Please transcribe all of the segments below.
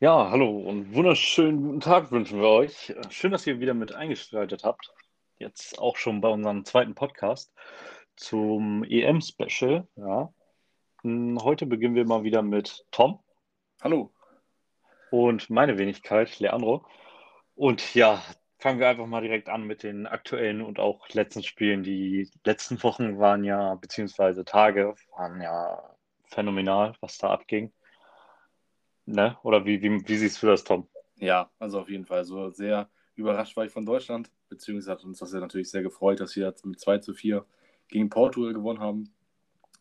Ja, hallo und wunderschönen guten Tag wünschen wir euch. Schön, dass ihr wieder mit eingeschaltet habt. Jetzt auch schon bei unserem zweiten Podcast zum EM-Special. Ja. Hm, Heute beginnen wir mal wieder mit Tom Hallo. und meine Wenigkeit, Leandro. Und ja, fangen wir einfach mal direkt an mit den aktuellen und auch letzten Spielen. Die letzten Wochen waren ja, beziehungsweise Tage, waren ja phänomenal, was da abging. Ne? Oder wie, wie, wie siehst du das, Tom? Ja, also auf jeden Fall. So sehr überrascht war ich von Deutschland, beziehungsweise hat uns das ja natürlich sehr gefreut, dass wir jetzt mit 2 zu 4 gegen Portugal gewonnen haben.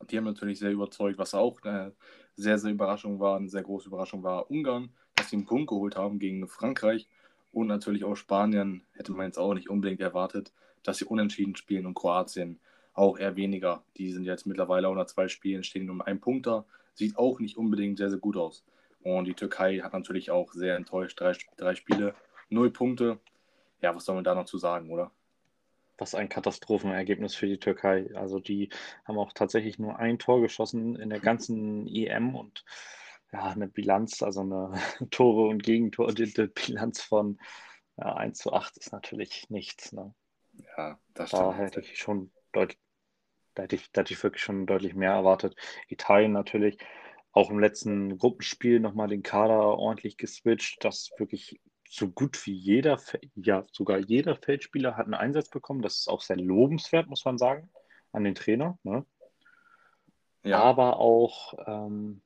Die haben natürlich sehr überzeugt, was auch eine sehr, sehr Überraschung war, eine sehr große Überraschung war Ungarn, dass sie einen Punkt geholt haben gegen Frankreich und natürlich auch Spanien, hätte man jetzt auch nicht unbedingt erwartet, dass sie unentschieden spielen und Kroatien auch eher weniger. Die sind jetzt mittlerweile nach zwei Spielen, stehen um einen Punkt da, sieht auch nicht unbedingt sehr, sehr gut aus. Und die Türkei hat natürlich auch sehr enttäuscht, drei, drei Spiele, null Punkte. Ja, was soll man da noch zu sagen, oder? Was ein Katastrophenergebnis für die Türkei. Also die haben auch tatsächlich nur ein Tor geschossen in der ganzen EM und ja, eine Bilanz, also eine Tore- und Gegentore-Bilanz von ja, 1 zu 8 ist natürlich nichts. Ne? Ja, das Da stimmt. hätte ich schon deutlich, da hätte ich, da hätte ich wirklich schon deutlich mehr erwartet. Italien natürlich auch im letzten Gruppenspiel nochmal den Kader ordentlich geswitcht, dass wirklich so gut wie jeder, ja, sogar jeder Feldspieler hat einen Einsatz bekommen. Das ist auch sehr lobenswert, muss man sagen, an den Trainer. Ne? Ja, Aber auch, ähm,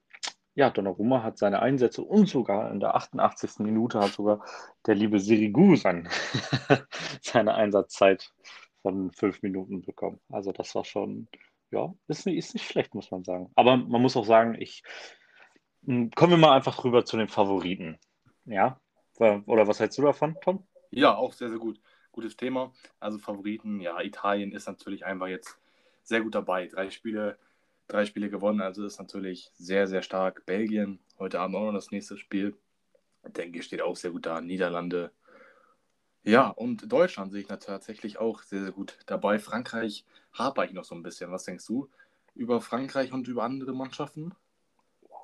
ja, Donnarumma hat seine Einsätze und sogar in der 88. Minute hat sogar der liebe Sirigu sein, seine Einsatzzeit von fünf Minuten bekommen. Also das war schon, ja, ist nicht, ist nicht schlecht, muss man sagen. Aber man muss auch sagen, ich, mh, kommen wir mal einfach rüber zu den Favoriten. Ja, oder was hältst du davon, Tom? ja, auch sehr, sehr gut. Gutes Thema. Also Favoriten, ja, Italien ist natürlich einfach jetzt sehr gut dabei. Drei Spiele, drei Spiele gewonnen, also ist natürlich sehr, sehr stark. Belgien, heute Abend auch noch das nächste Spiel. Denke ich, steht auch sehr gut da. Niederlande, Ja, und Deutschland sehe ich tatsächlich auch sehr, sehr gut dabei. Frankreich hapere ich noch so ein bisschen. Was denkst du über Frankreich und über andere Mannschaften?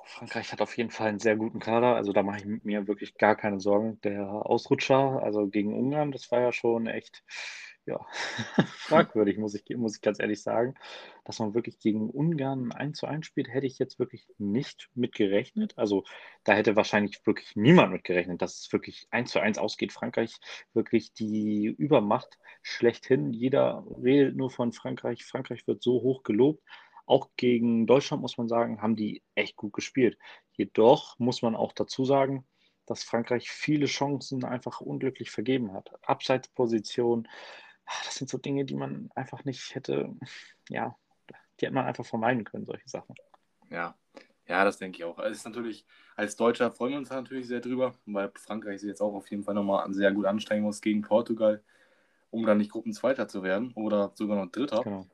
Frankreich hat auf jeden Fall einen sehr guten Kader, also da mache ich mir wirklich gar keine Sorgen. Der Ausrutscher, also gegen Ungarn, das war ja schon echt, ja, fragwürdig, muss ich, muss ich ganz ehrlich sagen. Dass man wirklich gegen Ungarn 1 zu 1 spielt, hätte ich jetzt wirklich nicht mit gerechnet. Also da hätte wahrscheinlich wirklich niemand mit gerechnet, dass es wirklich 1 zu 1 ausgeht. Frankreich wirklich die Übermacht schlechthin. Jeder redet nur von Frankreich. Frankreich wird so hoch gelobt. Auch gegen Deutschland muss man sagen, haben die echt gut gespielt. Jedoch muss man auch dazu sagen, dass Frankreich viele Chancen einfach unglücklich vergeben hat. Abseitsposition, das sind so Dinge, die man einfach nicht hätte, ja, die hätte man einfach vermeiden können, solche Sachen. Ja, ja, das denke ich auch. Es ist natürlich, als Deutscher freuen wir uns natürlich sehr drüber, weil Frankreich sich jetzt auch auf jeden Fall nochmal sehr gut anstrengen muss gegen Portugal, um dann nicht Gruppenzweiter zu werden oder sogar noch Dritter. Genau.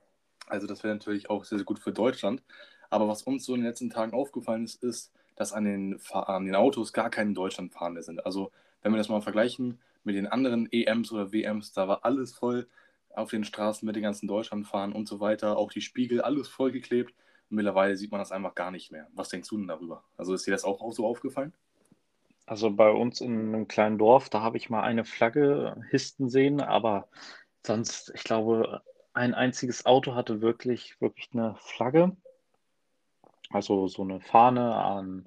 Also das wäre natürlich auch sehr, sehr gut für Deutschland. Aber was uns so in den letzten Tagen aufgefallen ist, ist, dass an den, an den Autos gar keine Deutschlandfahne sind. Also wenn wir das mal vergleichen mit den anderen EMs oder WMs, da war alles voll auf den Straßen mit den ganzen Deutschlandfahnen und so weiter. Auch die Spiegel, alles vollgeklebt. Und mittlerweile sieht man das einfach gar nicht mehr. Was denkst du denn darüber? Also ist dir das auch, auch so aufgefallen? Also bei uns in einem kleinen Dorf, da habe ich mal eine Flagge histen sehen, aber sonst, ich glaube, ein einziges Auto hatte wirklich, wirklich eine Flagge. Also so eine Fahne an,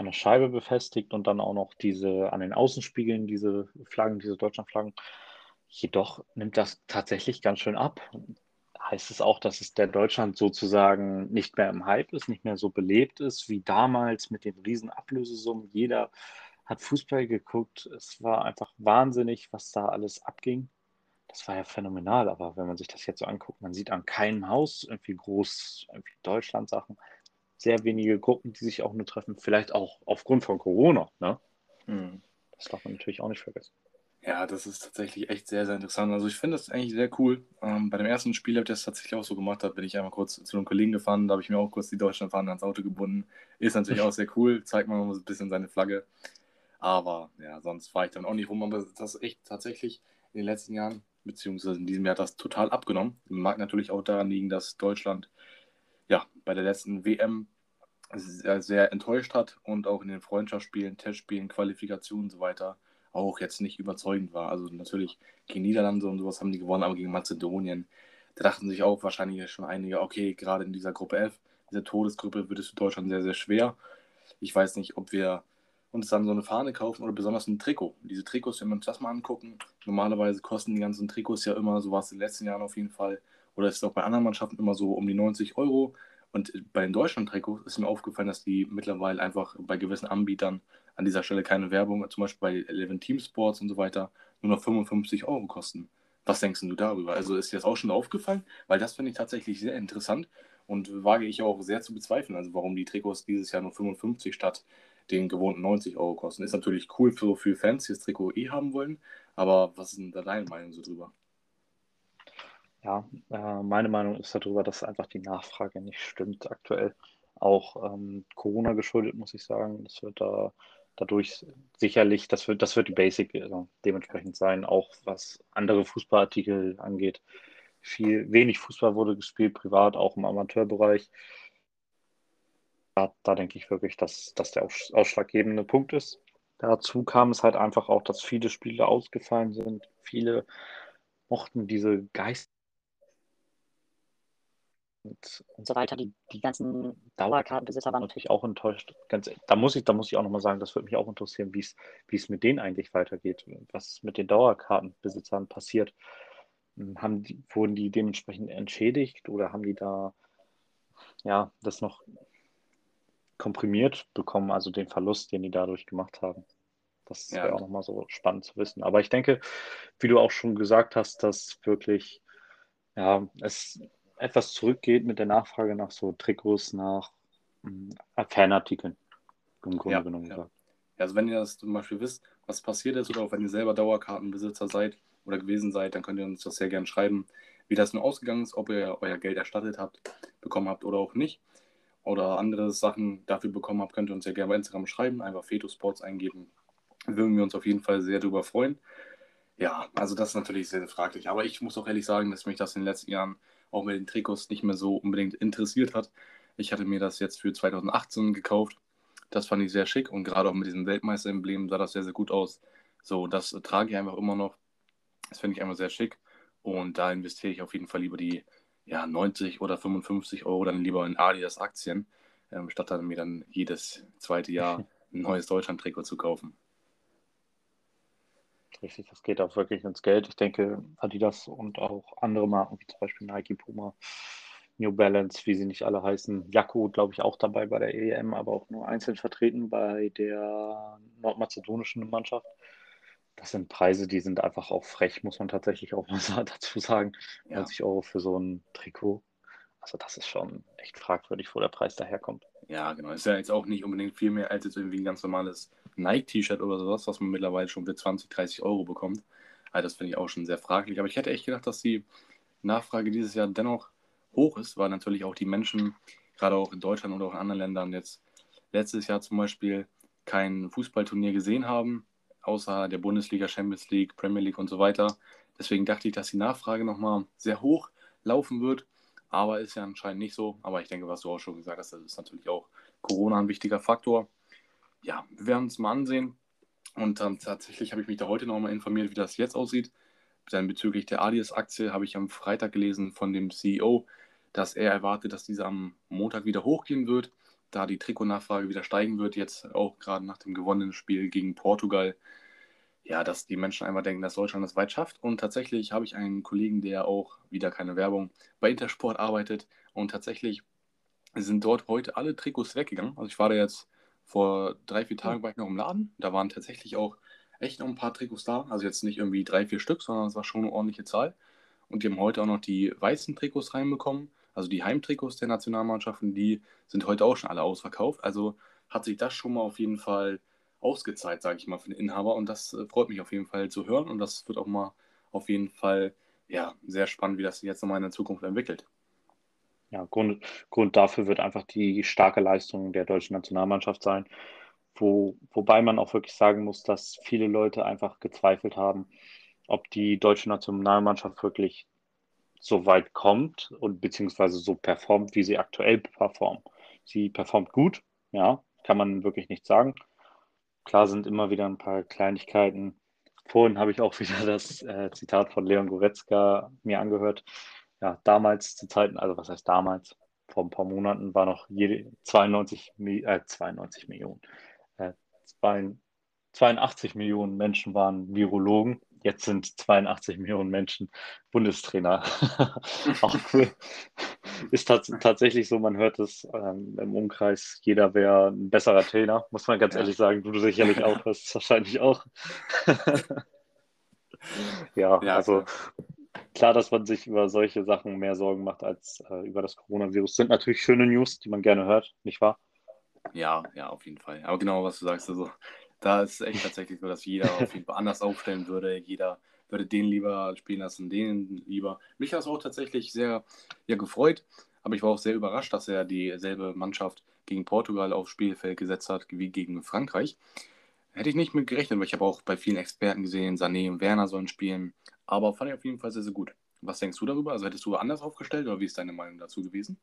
an der Scheibe befestigt und dann auch noch diese an den Außenspiegeln, diese Flaggen, diese Deutschlandflaggen. Jedoch nimmt das tatsächlich ganz schön ab. Heißt es auch, dass es der Deutschland sozusagen nicht mehr im Hype ist, nicht mehr so belebt ist wie damals mit den riesen Ablösesummen. Jeder hat Fußball geguckt. Es war einfach wahnsinnig, was da alles abging. Das war ja phänomenal, aber wenn man sich das jetzt so anguckt, man sieht an keinem Haus irgendwie groß irgendwie Deutschland-Sachen sehr wenige Gruppen, die sich auch nur treffen, vielleicht auch aufgrund von Corona. Ne? Hm. Das darf man natürlich auch nicht vergessen. Ja, das ist tatsächlich echt sehr, sehr interessant. Also ich finde das eigentlich sehr cool. Ähm, bei dem ersten Spiel habe ich das tatsächlich auch so gemacht. Da bin ich einmal kurz zu einem Kollegen gefahren, da habe ich mir auch kurz die Deutschlandfahne ans Auto gebunden. Ist natürlich auch sehr cool, zeigt man mal so ein bisschen seine Flagge. Aber ja, sonst fahre ich dann auch nicht rum. Aber das ist echt tatsächlich in den letzten Jahren, beziehungsweise in diesem Jahr, das total abgenommen. Mag natürlich auch daran liegen, dass Deutschland ja bei der letzten WM sehr, sehr enttäuscht hat und auch in den Freundschaftsspielen, Testspielen, Qualifikationen und so weiter auch jetzt nicht überzeugend war. Also natürlich gegen Niederlande und sowas haben die gewonnen, aber gegen Mazedonien, da dachten sich auch wahrscheinlich schon einige, okay, gerade in dieser Gruppe F, dieser Todesgruppe wird es für Deutschland sehr, sehr schwer. Ich weiß nicht, ob wir uns dann so eine Fahne kaufen oder besonders ein Trikot. Diese Trikots, wenn wir uns das mal angucken, normalerweise kosten die ganzen Trikots ja immer, so war es in den letzten Jahren auf jeden Fall, oder ist es auch bei anderen Mannschaften immer so um die 90 Euro. Und bei den Deutschland-Trikots ist mir aufgefallen, dass die mittlerweile einfach bei gewissen Anbietern an dieser Stelle keine Werbung, zum Beispiel bei Eleven Team Sports und so weiter, nur noch 55 Euro kosten. Was denkst du darüber? Also ist dir das auch schon aufgefallen? Weil das finde ich tatsächlich sehr interessant und wage ich auch sehr zu bezweifeln, also warum die Trikots dieses Jahr nur 55 statt den gewohnten 90 Euro kosten. Ist natürlich cool für, für Fans, die das Trikot eh haben wollen, aber was ist denn da deine Meinung so drüber? Ja, äh, meine Meinung ist darüber, dass einfach die Nachfrage nicht stimmt aktuell. Auch ähm, Corona geschuldet, muss ich sagen. Das wird da dadurch sicherlich, das wird, das wird die Basic also dementsprechend sein, auch was andere Fußballartikel angeht. Viel, wenig Fußball wurde gespielt, privat, auch im Amateurbereich. Da, da denke ich wirklich, dass das der ausschlaggebende Punkt ist. Dazu kam es halt einfach auch, dass viele Spiele ausgefallen sind. Viele mochten diese Geist und, und so weiter. Die, die ganzen Dauerkartenbesitzer waren natürlich auch enttäuscht. Ganz, da, muss ich, da muss ich auch nochmal sagen, das würde mich auch interessieren, wie es mit denen eigentlich weitergeht, was mit den Dauerkartenbesitzern passiert. Hm, haben die, wurden die dementsprechend entschädigt oder haben die da ja, das noch komprimiert bekommen, also den Verlust, den die dadurch gemacht haben? Das wäre ja. auch nochmal so spannend zu wissen. Aber ich denke, wie du auch schon gesagt hast, dass wirklich, ja, es etwas zurückgeht mit der Nachfrage nach so Trikots, nach äh, Fanartikeln. Im Grunde ja, genommen. Ja. Also wenn ihr das zum Beispiel wisst, was passiert ist, oder auch wenn ihr selber Dauerkartenbesitzer seid oder gewesen seid, dann könnt ihr uns das sehr gerne schreiben, wie das nun ausgegangen ist, ob ihr euer Geld erstattet habt, bekommen habt oder auch nicht. Oder andere Sachen dafür bekommen habt, könnt ihr uns ja gerne bei Instagram schreiben, einfach Feto Sports eingeben. Würden wir uns auf jeden Fall sehr darüber freuen. Ja, also das ist natürlich sehr, sehr fraglich. Aber ich muss auch ehrlich sagen, dass mich das in den letzten Jahren auch mit den Trikots nicht mehr so unbedingt interessiert hat. Ich hatte mir das jetzt für 2018 gekauft. Das fand ich sehr schick und gerade auch mit diesem Weltmeister-Emblem sah das sehr, sehr gut aus. So, das trage ich einfach immer noch. Das finde ich einfach sehr schick und da investiere ich auf jeden Fall lieber die ja, 90 oder 55 Euro dann lieber in Adidas-Aktien, ähm, statt dann mir dann jedes zweite Jahr ein neues Deutschland-Trikot zu kaufen. Richtig, das geht auch wirklich ins Geld. Ich denke, Adidas und auch andere Marken, wie zum Beispiel Nike, Puma, New Balance, wie sie nicht alle heißen, Jakko, glaube ich, auch dabei bei der EM, aber auch nur einzeln vertreten bei der nordmazedonischen Mannschaft. Das sind Preise, die sind einfach auch frech, muss man tatsächlich auch mal dazu sagen. 90 ja. Euro für so ein Trikot. Also das ist schon echt fragwürdig, wo der Preis daherkommt. Ja, genau. Ist ja jetzt auch nicht unbedingt viel mehr als jetzt irgendwie ein ganz normales Nike-T-Shirt oder sowas, was man mittlerweile schon für 20, 30 Euro bekommt. Also das finde ich auch schon sehr fraglich. Aber ich hätte echt gedacht, dass die Nachfrage dieses Jahr dennoch hoch ist, weil natürlich auch die Menschen, gerade auch in Deutschland oder auch in anderen Ländern, jetzt letztes Jahr zum Beispiel kein Fußballturnier gesehen haben, außer der Bundesliga, Champions League, Premier League und so weiter. Deswegen dachte ich, dass die Nachfrage nochmal sehr hoch laufen wird. Aber ist ja anscheinend nicht so. Aber ich denke, was du auch schon gesagt hast, das ist natürlich auch Corona ein wichtiger Faktor. Ja, wir werden uns mal ansehen. Und ähm, tatsächlich habe ich mich da heute nochmal informiert, wie das jetzt aussieht. Dann bezüglich der Alias-Aktie habe ich am Freitag gelesen von dem CEO, dass er erwartet, dass diese am Montag wieder hochgehen wird, da die Trikotnachfrage wieder steigen wird, jetzt auch gerade nach dem gewonnenen Spiel gegen Portugal ja, dass die Menschen einfach denken, dass Deutschland das weit schafft. Und tatsächlich habe ich einen Kollegen, der auch, wieder keine Werbung, bei Intersport arbeitet. Und tatsächlich sind dort heute alle Trikots weggegangen. Also ich war da jetzt vor drei, vier Tagen war ich noch im Laden. Da waren tatsächlich auch echt noch ein paar Trikots da. Also jetzt nicht irgendwie drei, vier Stück, sondern es war schon eine ordentliche Zahl. Und die haben heute auch noch die weißen Trikots reinbekommen. Also die Heimtrikots der Nationalmannschaften, die sind heute auch schon alle ausverkauft. Also hat sich das schon mal auf jeden Fall ausgezahlt, sage ich mal, für den Inhaber. Und das äh, freut mich auf jeden Fall zu hören. Und das wird auch mal auf jeden Fall ja, sehr spannend, wie das sich jetzt nochmal in der Zukunft entwickelt. Ja, Grund, Grund dafür wird einfach die starke Leistung der deutschen Nationalmannschaft sein. Wo, wobei man auch wirklich sagen muss, dass viele Leute einfach gezweifelt haben, ob die deutsche Nationalmannschaft wirklich so weit kommt und beziehungsweise so performt, wie sie aktuell performt. Sie performt gut, ja, kann man wirklich nicht sagen. Klar sind immer wieder ein paar Kleinigkeiten. Vorhin habe ich auch wieder das äh, Zitat von Leon Goretzka mir angehört. Ja, damals zu Zeiten, also was heißt damals? Vor ein paar Monaten war noch jede 92, äh, 92 Millionen. Äh, 82 Millionen Menschen waren Virologen. Jetzt sind 82 Millionen Menschen Bundestrainer. auch cool. Ist tats tatsächlich so, man hört es ähm, im Umkreis, jeder wäre ein besserer Trainer, muss man ganz ja. ehrlich sagen. Du sicherlich auch, das wahrscheinlich auch. ja, ja, also klar, dass man sich über solche Sachen mehr Sorgen macht als äh, über das Coronavirus. Sind natürlich schöne News, die man gerne hört, nicht wahr? Ja, ja, auf jeden Fall. Aber genau, was du sagst, also da ist es echt tatsächlich so, dass jeder auf jeden Fall anders aufstellen würde. Jeder würde den lieber spielen lassen, den lieber. Mich hat es auch tatsächlich sehr ja, gefreut, aber ich war auch sehr überrascht, dass er dieselbe Mannschaft gegen Portugal aufs Spielfeld gesetzt hat wie gegen Frankreich. Hätte ich nicht mit gerechnet, weil ich habe auch bei vielen Experten gesehen, Sané und Werner sollen spielen. Aber fand ich auf jeden Fall sehr, sehr gut. Was denkst du darüber? Also hättest du anders aufgestellt oder wie ist deine Meinung dazu gewesen?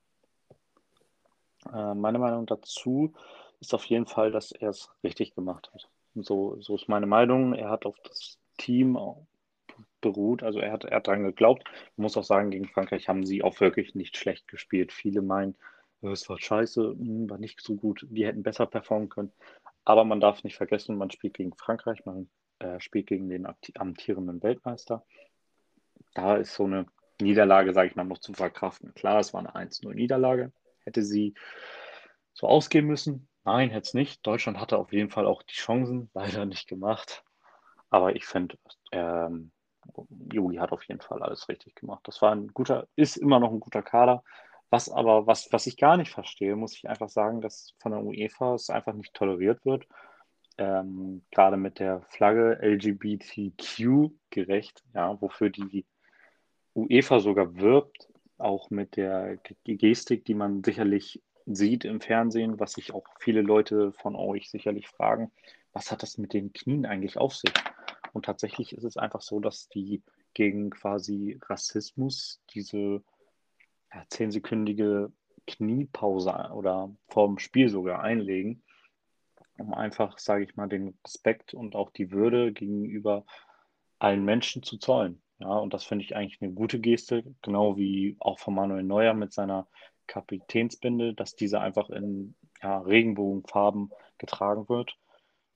Äh, meine Meinung dazu ist auf jeden Fall, dass er es richtig gemacht hat. So, so ist meine Meinung. Er hat auf das Team beruht. Also er hat, er hat daran geglaubt. Man muss auch sagen, gegen Frankreich haben sie auch wirklich nicht schlecht gespielt. Viele meinen, es war scheiße, hm, war nicht so gut, die hätten besser performen können. Aber man darf nicht vergessen, man spielt gegen Frankreich, man äh, spielt gegen den amtierenden Weltmeister. Da ist so eine Niederlage, sage ich mal, noch zu verkraften. Klar, es war eine 1-0-Niederlage. Hätte sie so ausgehen müssen? Nein, hätte es nicht. Deutschland hatte auf jeden Fall auch die Chancen, leider nicht gemacht. Aber ich finde, ähm, Jogi hat auf jeden Fall alles richtig gemacht. Das war ein guter, ist immer noch ein guter Kader. Was aber, was, was ich gar nicht verstehe, muss ich einfach sagen, dass von der UEFA es einfach nicht toleriert wird. Ähm, gerade mit der Flagge LGBTQ gerecht, ja, wofür die UEFA sogar wirbt, auch mit der Gestik, die man sicherlich sieht im Fernsehen, was sich auch viele Leute von euch sicherlich fragen, was hat das mit den Knien eigentlich auf sich? Und tatsächlich ist es einfach so, dass die gegen quasi Rassismus diese ja, zehnsekündige Kniepause oder vorm Spiel sogar einlegen, um einfach, sage ich mal, den Respekt und auch die Würde gegenüber allen Menschen zu zollen. Ja, und das finde ich eigentlich eine gute Geste, genau wie auch von Manuel Neuer mit seiner Kapitänsbinde, dass diese einfach in ja, Regenbogenfarben getragen wird.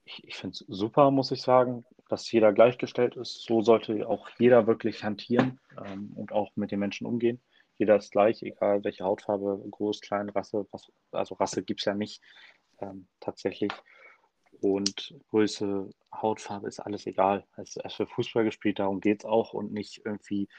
Ich, ich finde es super, muss ich sagen, dass jeder gleichgestellt ist. So sollte auch jeder wirklich hantieren ähm, und auch mit den Menschen umgehen. Jeder ist gleich, egal welche Hautfarbe, groß, klein, Rasse, was, also Rasse gibt es ja nicht ähm, tatsächlich. Und Größe, Hautfarbe ist alles egal. Es ist für Fußball gespielt, darum geht es auch und nicht irgendwie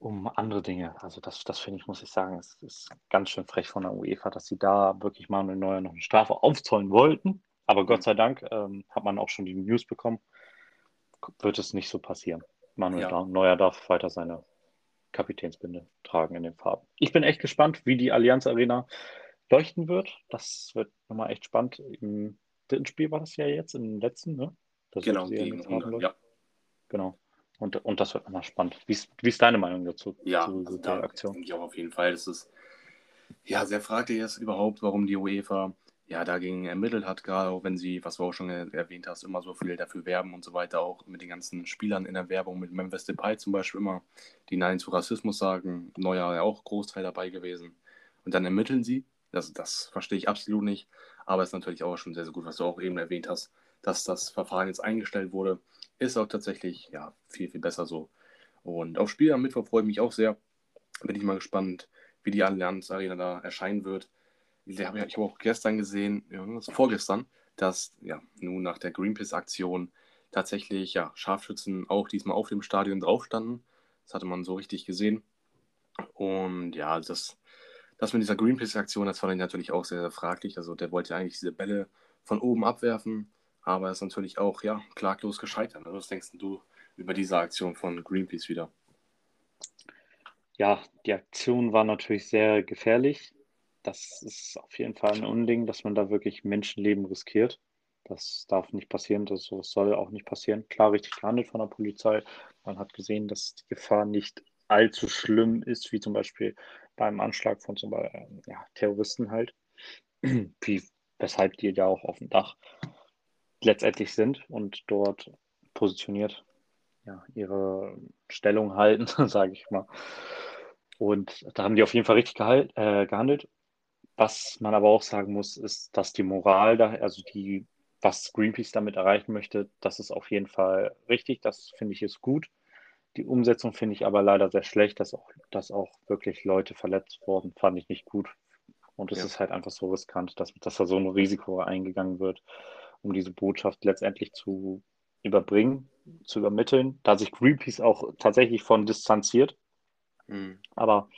um andere Dinge. Also das, das finde ich, muss ich sagen, es ist ganz schön frech von der UEFA, dass sie da wirklich mal eine neue noch eine Strafe aufzollen wollten. Aber Gott mhm. sei Dank ähm, hat man auch schon die News bekommen, wird es nicht so passieren. Manuel ja. Neuer darf weiter seine Kapitänsbinde tragen in den Farben. Ich bin echt gespannt, wie die Allianz Arena leuchten wird. Das wird nochmal echt spannend. Im dritten Spiel war das ja jetzt, im letzten, ne? Das genau, gegen Ungarn, ja. Genau. Und, und das wird nochmal spannend. Wie ist, wie ist deine Meinung dazu? Ja, zu, also der Aktion? denke ich auch auf jeden Fall. Das ist ja sehr fraglich ist überhaupt, warum die UEFA ja dagegen ermittelt hat, gerade auch wenn sie, was du auch schon erwähnt hast, immer so viel dafür werben und so weiter, auch mit den ganzen Spielern in der Werbung, mit Memphis Depay zum Beispiel immer, die Nein zu Rassismus sagen, Neuer ja auch Großteil dabei gewesen. Und dann ermitteln sie, das, das verstehe ich absolut nicht, aber es ist natürlich auch schon sehr, sehr gut, was du auch eben erwähnt hast, dass das Verfahren jetzt eingestellt wurde ist auch tatsächlich ja, viel, viel besser so. Und auf Spiel am Mittwoch freue ich mich auch sehr. Bin ich mal gespannt, wie die Allianz Arena da erscheinen wird. Ich habe hab auch gestern gesehen, ja, vorgestern, dass ja nun nach der Greenpeace-Aktion tatsächlich ja, Scharfschützen auch diesmal auf dem Stadion drauf standen. Das hatte man so richtig gesehen. Und ja, das, das mit dieser Greenpeace-Aktion, das fand ich natürlich auch sehr, sehr fraglich. Also der wollte ja eigentlich diese Bälle von oben abwerfen aber ist natürlich auch ja, klaglos gescheitert. Was denkst du über diese Aktion von Greenpeace wieder? Ja, die Aktion war natürlich sehr gefährlich. Das ist auf jeden Fall ein Unding, dass man da wirklich Menschenleben riskiert. Das darf nicht passieren, das soll auch nicht passieren. Klar, richtig gehandelt von der Polizei. Man hat gesehen, dass die Gefahr nicht allzu schlimm ist, wie zum Beispiel beim Anschlag von zum Beispiel ja, Terroristen halt. wie, weshalb die ja auch auf dem Dach letztendlich sind und dort positioniert ja, ihre Stellung halten, sage ich mal. Und da haben die auf jeden Fall richtig gehalt, äh, gehandelt. Was man aber auch sagen muss, ist, dass die Moral da, also die, was Greenpeace damit erreichen möchte, das ist auf jeden Fall richtig. Das finde ich ist gut. Die Umsetzung finde ich aber leider sehr schlecht, dass auch, dass auch wirklich Leute verletzt wurden, fand ich nicht gut. Und es ja. ist halt einfach so riskant, dass, dass da so ein Risiko eingegangen wird, um diese Botschaft letztendlich zu überbringen, zu übermitteln, da sich Greenpeace auch tatsächlich von distanziert. Mhm. Aber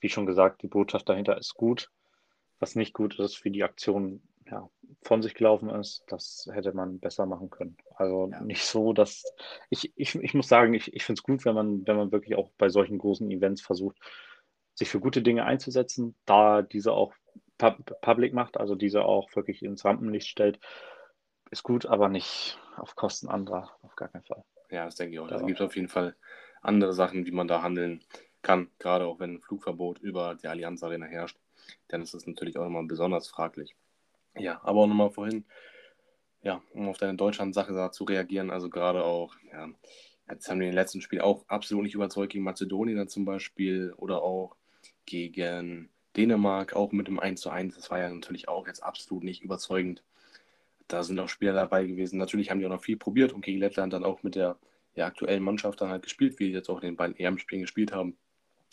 wie schon gesagt, die Botschaft dahinter ist gut. Was nicht gut ist, wie die Aktion ja, von sich gelaufen ist, das hätte man besser machen können. Also ja. nicht so, dass ich, ich, ich muss sagen, ich, ich finde es gut, wenn man, wenn man wirklich auch bei solchen großen Events versucht, sich für gute Dinge einzusetzen, da diese auch public macht, also diese auch wirklich ins Rampenlicht stellt, ist gut, aber nicht auf Kosten anderer, auf gar keinen Fall. Ja, das denke ich auch. Es gibt auf jeden Fall andere Sachen, wie man da handeln kann, gerade auch wenn ein Flugverbot über die Allianz Arena herrscht, dann ist das natürlich auch immer besonders fraglich. Ja, aber auch nochmal vorhin, ja, um auf deine Deutschland-Sache zu reagieren, also gerade auch, ja, jetzt haben wir den letzten Spiel auch absolut nicht überzeugt gegen Mazedonien zum Beispiel oder auch gegen Dänemark, auch mit dem 1 zu 1. Das war ja natürlich auch jetzt absolut nicht überzeugend. Da sind auch Spieler dabei gewesen. Natürlich haben die auch noch viel probiert und gegen Lettland dann auch mit der ja, aktuellen Mannschaft dann halt gespielt, wie die jetzt auch in den beiden EM-Spielen gespielt haben.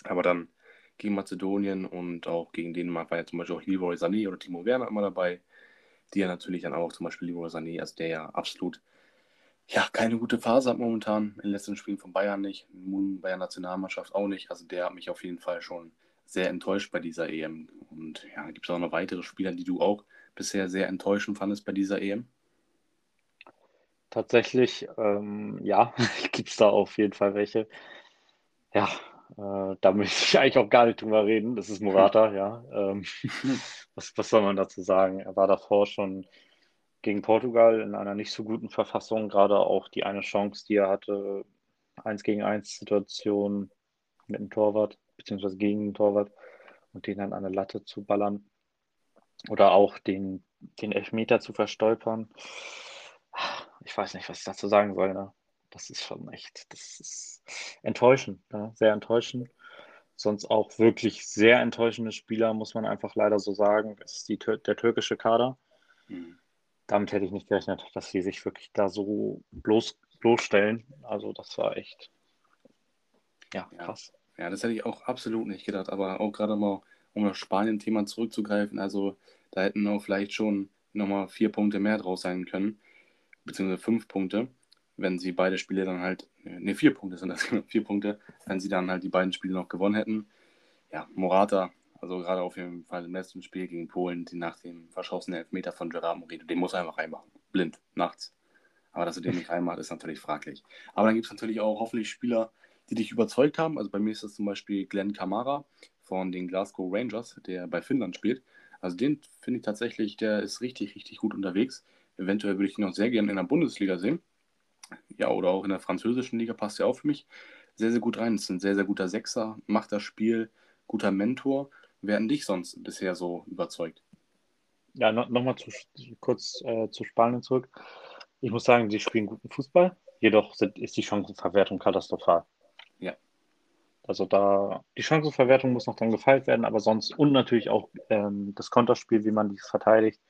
Aber dann gegen Mazedonien und auch gegen Dänemark war ja zum Beispiel auch Leroy Sané oder Timo Werner immer dabei, die ja natürlich dann auch zum Beispiel Leroy Sané, also der ja absolut ja, keine gute Phase hat momentan, in den letzten Spielen von Bayern nicht, Bayern Nationalmannschaft auch nicht, also der hat mich auf jeden Fall schon sehr enttäuscht bei dieser EM. Und ja, gibt es auch noch weitere Spieler, die du auch bisher sehr enttäuschend fandest bei dieser EM? Tatsächlich, ähm, ja, gibt es da auf jeden Fall welche. Ja, äh, da möchte ich eigentlich auch gar nicht drüber reden. Das ist Morata, ja. Ähm, was, was soll man dazu sagen? Er war davor schon gegen Portugal in einer nicht so guten Verfassung, gerade auch die eine Chance, die er hatte, eins gegen eins Situation mit dem Torwart, beziehungsweise gegen den Torwart und den dann an eine Latte zu ballern. Oder auch den, den Elfmeter zu verstolpern. Ich weiß nicht, was ich dazu sagen soll. Ne? Das ist schon echt, das ist enttäuschend, ne? sehr enttäuschend. Sonst auch wirklich sehr enttäuschende Spieler, muss man einfach leider so sagen. Das ist die, der türkische Kader. Mhm. Damit hätte ich nicht gerechnet, dass sie sich wirklich da so bloß, bloßstellen. Also das war echt, ja, krass. Ja. ja, das hätte ich auch absolut nicht gedacht. Aber auch gerade mal, um das Spanien-Thema zurückzugreifen, also da hätten auch vielleicht schon nochmal vier Punkte mehr draus sein können, beziehungsweise fünf Punkte wenn sie beide Spiele dann halt, ne, vier Punkte sind das, vier Punkte, wenn sie dann halt die beiden Spiele noch gewonnen hätten. Ja, Morata, also gerade auf jeden Fall im letzten Spiel gegen Polen, die nach dem verschossenen Elfmeter von Gerard Moreno, den muss er einfach reinmachen. Blind, nachts. Aber dass er den nicht reinmacht, ist natürlich fraglich. Aber dann gibt es natürlich auch hoffentlich Spieler, die dich überzeugt haben. Also bei mir ist das zum Beispiel Glenn Kamara von den Glasgow Rangers, der bei Finnland spielt. Also den finde ich tatsächlich, der ist richtig, richtig gut unterwegs. Eventuell würde ich ihn auch sehr gerne in der Bundesliga sehen ja, oder auch in der französischen Liga passt ja auch für mich sehr, sehr gut rein. Ist ein sehr, sehr guter Sechser, macht das Spiel, guter Mentor. Werden dich sonst bisher so überzeugt? Ja, no, nochmal zu, kurz äh, zu Spanien zurück. Ich muss sagen, sie spielen guten Fußball, jedoch sind, ist die Chancenverwertung katastrophal. Ja. Also da, die Chancenverwertung muss noch dann gefeilt werden, aber sonst, und natürlich auch ähm, das Konterspiel, wie man die verteidigt.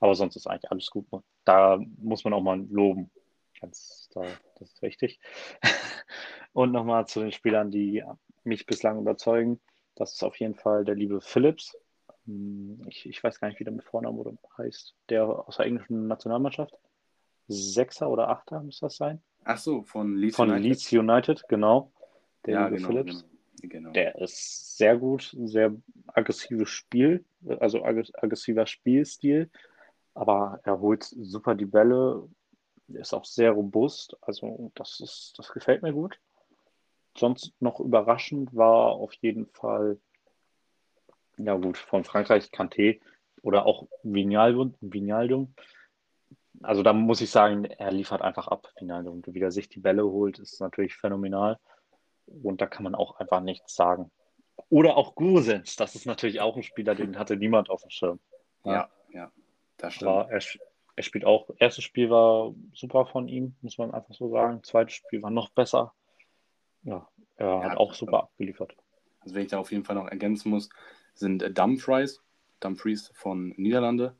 Aber sonst ist eigentlich alles gut. Da muss man auch mal loben. Ganz, da, das ist richtig. Und nochmal zu den Spielern, die mich bislang überzeugen. Das ist auf jeden Fall der liebe Phillips. Hm, ich, ich weiß gar nicht, wie der mit Vornamen oder heißt. Der aus der englischen Nationalmannschaft. Sechser oder Achter muss das sein. Ach so, von Leeds von United. Leeds United, genau. Der ja, genau, Phillips. Genau, genau. Der ist sehr gut, sehr aggressives Spiel, also aggressiver Spielstil. Aber er holt super die Bälle, ist auch sehr robust. Also das ist, das gefällt mir gut. Sonst noch überraschend war auf jeden Fall, ja gut, von Frankreich Kanté oder auch Vinaldum. Vinaldum. Also da muss ich sagen, er liefert einfach ab, Vinaldum. Wie er sich die Bälle holt, ist natürlich phänomenal. Und da kann man auch einfach nichts sagen. Oder auch Gusens, das ist natürlich auch ein Spieler, den hatte niemand auf dem Schirm. Ja, ja, ja das stimmt. Er, er spielt auch, erstes Spiel war super von ihm, muss man einfach so sagen. Zweites Spiel war noch besser. Ja, er ja, hat auch super abgeliefert. Also wenn ich da auf jeden Fall noch ergänzen muss, sind äh, Dumfries, Dumfries von Niederlande,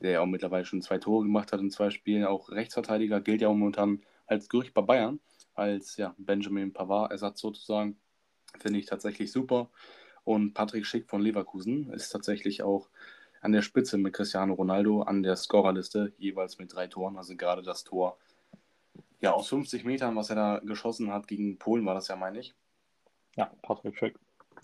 der ja auch mittlerweile schon zwei Tore gemacht hat in zwei Spielen, auch Rechtsverteidiger, gilt ja momentan als Gerücht bei Bayern, als ja, Benjamin Pavard-Ersatz sozusagen. Finde ich tatsächlich super. Und Patrick Schick von Leverkusen ist tatsächlich auch an der Spitze mit Cristiano Ronaldo an der Scorerliste, jeweils mit drei Toren. Also gerade das Tor ja, aus 50 Metern, was er da geschossen hat gegen Polen, war das ja, meine ich. Ja, Patrick Schick.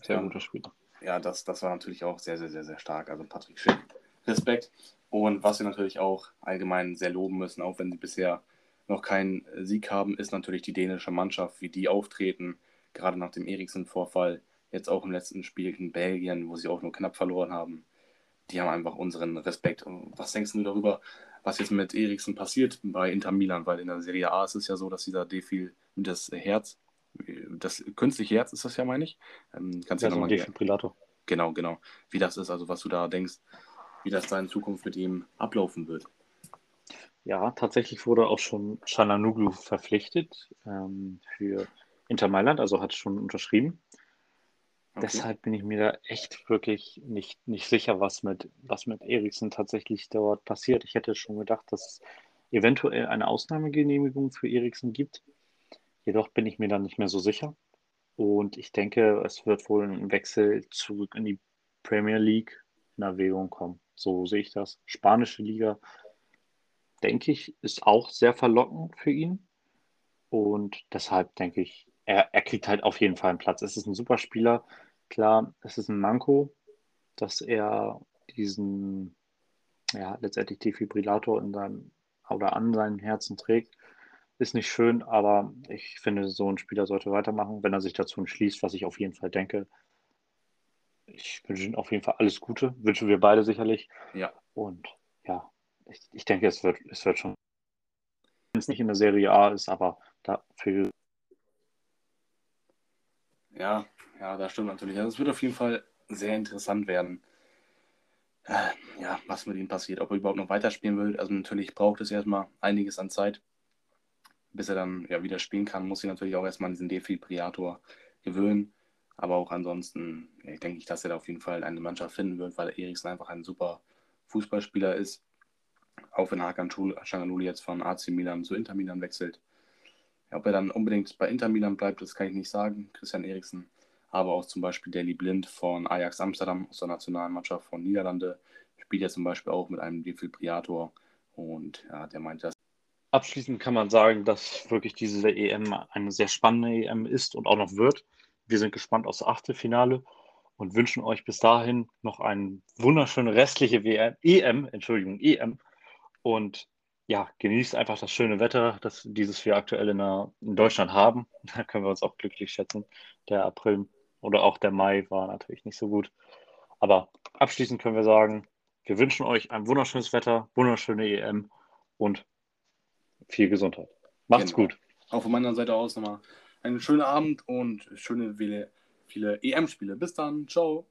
Sehr ja. guter Spieler. Ja, das, das war natürlich auch sehr, sehr, sehr, sehr stark. Also Patrick Schick, Respekt. Und was wir natürlich auch allgemein sehr loben müssen, auch wenn sie bisher noch keinen Sieg haben, ist natürlich die dänische Mannschaft, wie die auftreten, gerade nach dem Eriksen-Vorfall, jetzt auch im letzten Spiel in Belgien, wo sie auch nur knapp verloren haben. Die haben einfach unseren Respekt. Und was denkst du darüber, was jetzt mit Eriksen passiert bei Inter Milan? Weil in der Serie A ist es ja so, dass dieser Defil das Herz, das künstliche Herz ist das ja, meine ich. Ähm, kannst ja, ja nochmal. Defibrillator. Genau, genau. Wie das ist, also was du da denkst, wie das da in Zukunft mit ihm ablaufen wird. Ja, tatsächlich wurde auch schon Chalanoglu verpflichtet ähm, für Inter Mailand, also hat schon unterschrieben. Deshalb bin ich mir da echt wirklich nicht, nicht sicher, was mit, was mit Eriksen tatsächlich dort passiert. Ich hätte schon gedacht, dass es eventuell eine Ausnahmegenehmigung für Eriksen gibt. Jedoch bin ich mir da nicht mehr so sicher. Und ich denke, es wird wohl ein Wechsel zurück in die Premier League in Erwägung kommen. So sehe ich das. Spanische Liga denke ich, ist auch sehr verlockend für ihn. Und deshalb denke ich, er, er kriegt halt auf jeden Fall einen Platz. Es ist ein super Spieler. Klar, es ist ein Manko, dass er diesen, ja, letztendlich Defibrillator in seinem oder an seinem Herzen trägt. Ist nicht schön, aber ich finde, so ein Spieler sollte weitermachen, wenn er sich dazu entschließt, was ich auf jeden Fall denke. Ich wünsche ihm auf jeden Fall alles Gute, wünschen wir beide sicherlich. Ja. Und ja, ich, ich denke, es wird, es wird schon, wenn es nicht in der Serie A ist, aber dafür. Ja, ja, das stimmt natürlich. Also es wird auf jeden Fall sehr interessant werden, äh, ja, was mit ihm passiert, ob er überhaupt noch weiterspielen will. Also natürlich braucht es erstmal einiges an Zeit, bis er dann ja wieder spielen kann, muss sich natürlich auch erstmal an diesen Defibrillator gewöhnen. Aber auch ansonsten ja, denke ich, dass er da auf jeden Fall eine Mannschaft finden wird, weil Eriksen einfach ein super Fußballspieler ist auch wenn Hakan Changanuli jetzt von AC Milan zu Inter Milan wechselt. Ob er dann unbedingt bei Inter Milan bleibt, das kann ich nicht sagen. Christian Eriksen, aber auch zum Beispiel Daily Blind von Ajax Amsterdam aus der nationalen Mannschaft von Niederlande spielt ja zum Beispiel auch mit einem Defibrillator und ja, der meint das. Abschließend kann man sagen, dass wirklich diese EM eine sehr spannende EM ist und auch noch wird. Wir sind gespannt aufs Achtelfinale und wünschen euch bis dahin noch eine wunderschöne restliche WM, EM, Entschuldigung, EM und ja, genießt einfach das schöne Wetter, das dieses wir aktuell in, der, in Deutschland haben. Da können wir uns auch glücklich schätzen. Der April oder auch der Mai war natürlich nicht so gut. Aber abschließend können wir sagen, wir wünschen euch ein wunderschönes Wetter, wunderschöne EM und viel Gesundheit. Macht's genau. gut. Auch von meiner Seite aus nochmal einen schönen Abend und schöne viele, viele EM-Spiele. Bis dann. Ciao.